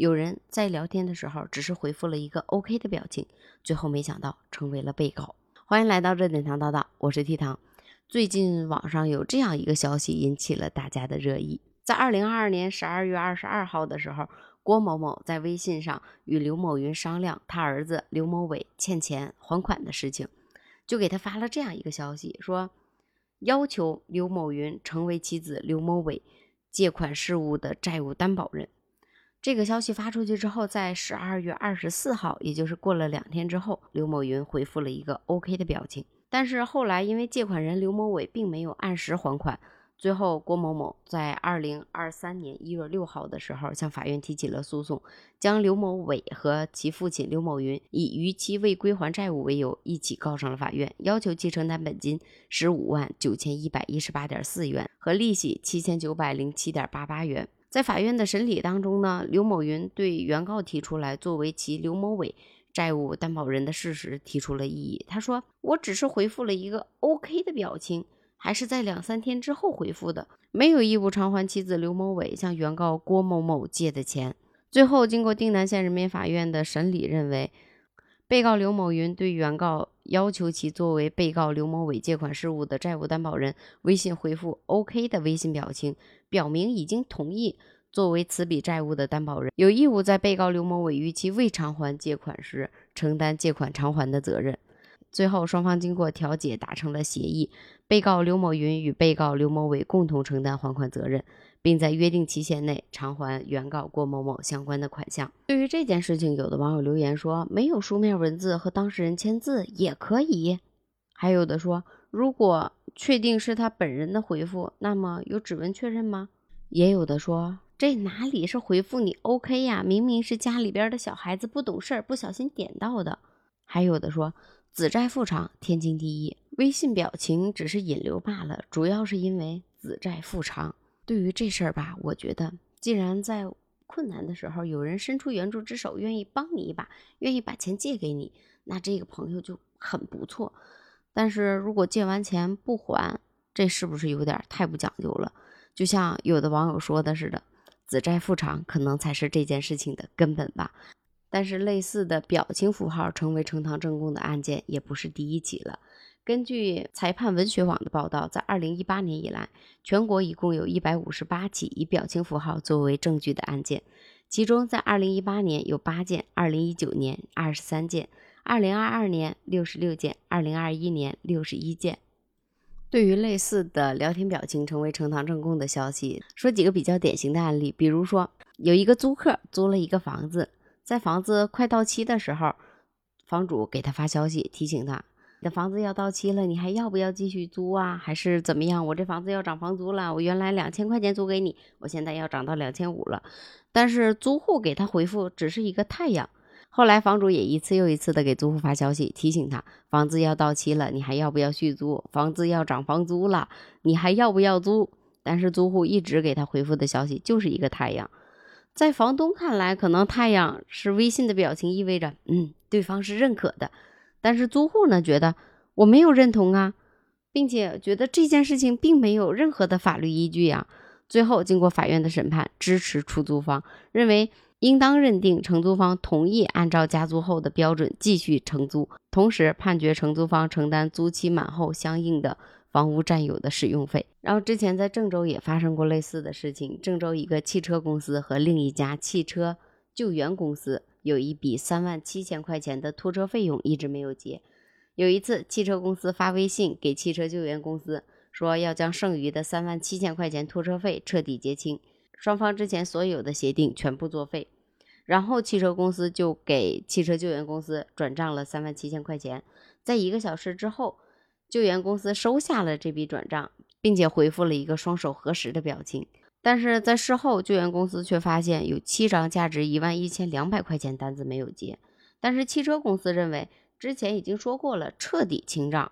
有人在聊天的时候只是回复了一个 OK 的表情，最后没想到成为了被告。欢迎来到热点堂叨叨，我是 T 糖。最近网上有这样一个消息引起了大家的热议，在二零二二年十二月二十二号的时候，郭某某在微信上与刘某云商量他儿子刘某伟欠钱还款的事情，就给他发了这样一个消息，说要求刘某云成为妻子刘某伟借款事务的债务担保人。这个消息发出去之后，在十二月二十四号，也就是过了两天之后，刘某云回复了一个 OK 的表情。但是后来，因为借款人刘某伟并没有按时还款，最后郭某某在二零二三年一月六号的时候向法院提起了诉讼，将刘某伟和其父亲刘某云以逾期未归还债务为由，一起告上了法院，要求其承担本金十五万九千一百一十八点四元和利息七千九百零七点八八元。在法院的审理当中呢，刘某云对原告提出来作为其刘某伟债务担保人的事实提出了异议。他说：“我只是回复了一个 OK 的表情，还是在两三天之后回复的，没有义务偿还妻子刘某伟向原告郭某某借的钱。”最后，经过定南县人民法院的审理，认为被告刘某云对原告要求其作为被告刘某伟借款事务的债务担保人，微信回复 OK 的微信表情。表明已经同意作为此笔债务的担保人，有义务在被告刘某伟逾期未偿还借款时承担借款偿还的责任。最后，双方经过调解达成了协议，被告刘某云与被告刘某伟共同承担还款责任，并在约定期限内偿还原告郭某某相关的款项。对于这件事情，有的网友留言说，没有书面文字和当事人签字也可以。还有的说，如果确定是他本人的回复，那么有指纹确认吗？也有的说，这哪里是回复你 OK 呀？明明是家里边的小孩子不懂事儿，不小心点到的。还有的说，子债父偿，天经地义。微信表情只是引流罢了，主要是因为子债父偿。对于这事儿吧，我觉得，既然在困难的时候有人伸出援助之手，愿意帮你一把，愿意把钱借给你，那这个朋友就很不错。但是如果借完钱不还，这是不是有点太不讲究了？就像有的网友说的似的，“子债父偿”可能才是这件事情的根本吧。但是类似的表情符号成为呈堂证供的案件也不是第一起了。根据裁判文学网的报道，在2018年以来，全国一共有一百五十八起以表情符号作为证据的案件，其中在2018年有八件，2019年二十三件。二零二二年六十六件，二零二一年六十一件。对于类似的聊天表情成为呈堂证供的消息，说几个比较典型的案例。比如说，有一个租客租了一个房子，在房子快到期的时候，房主给他发消息提醒他：“你的房子要到期了，你还要不要继续租啊？还是怎么样？我这房子要涨房租了，我原来两千块钱租给你，我现在要涨到两千五了。”但是租户给他回复只是一个太阳。后来房主也一次又一次的给租户发消息，提醒他房子要到期了，你还要不要续租？房子要涨房租了，你还要不要租？但是租户一直给他回复的消息就是一个太阳。在房东看来，可能太阳是微信的表情，意味着嗯对方是认可的。但是租户呢，觉得我没有认同啊，并且觉得这件事情并没有任何的法律依据呀。最后经过法院的审判，支持出租方，认为。应当认定承租方同意按照加租后的标准继续承租，同时判决承租方承担租期满后相应的房屋占有的使用费。然后之前在郑州也发生过类似的事情，郑州一个汽车公司和另一家汽车救援公司有一笔三万七千块钱的拖车费用一直没有结。有一次，汽车公司发微信给汽车救援公司，说要将剩余的三万七千块钱拖车费彻底结清。双方之前所有的协定全部作废，然后汽车公司就给汽车救援公司转账了三万七千块钱。在一个小时之后，救援公司收下了这笔转账，并且回复了一个双手合十的表情。但是在事后，救援公司却发现有七张价值一万一千两百块钱单子没有结。但是汽车公司认为之前已经说过了，彻底清账，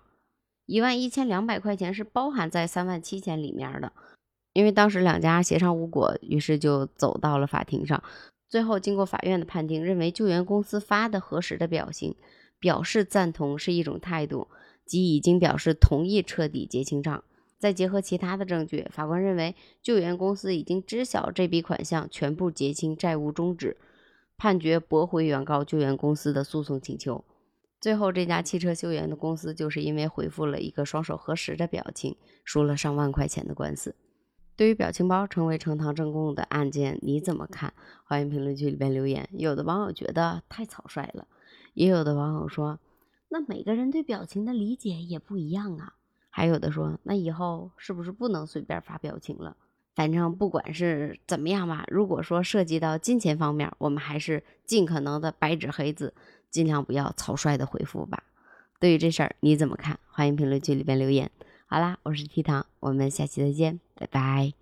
一万一千两百块钱是包含在三万七千里面的。因为当时两家协商无果，于是就走到了法庭上。最后经过法院的判定，认为救援公司发的核实的表情表示赞同是一种态度，即已经表示同意彻底结清账。再结合其他的证据，法官认为救援公司已经知晓这笔款项全部结清，债务终止，判决驳回原告救援公司的诉讼请求。最后，这家汽车修援的公司就是因为回复了一个双手合十的表情，输了上万块钱的官司。对于表情包成为呈堂证供的案件，你怎么看？欢迎评论区里边留言。有的网友觉得太草率了，也有的网友说，那每个人对表情的理解也不一样啊。还有的说，那以后是不是不能随便发表情了？反正不管是怎么样吧，如果说涉及到金钱方面，我们还是尽可能的白纸黑字。尽量不要草率的回复吧。对于这事儿你怎么看？欢迎评论区里边留言。好啦，我是 T 糖，我们下期再见，拜拜。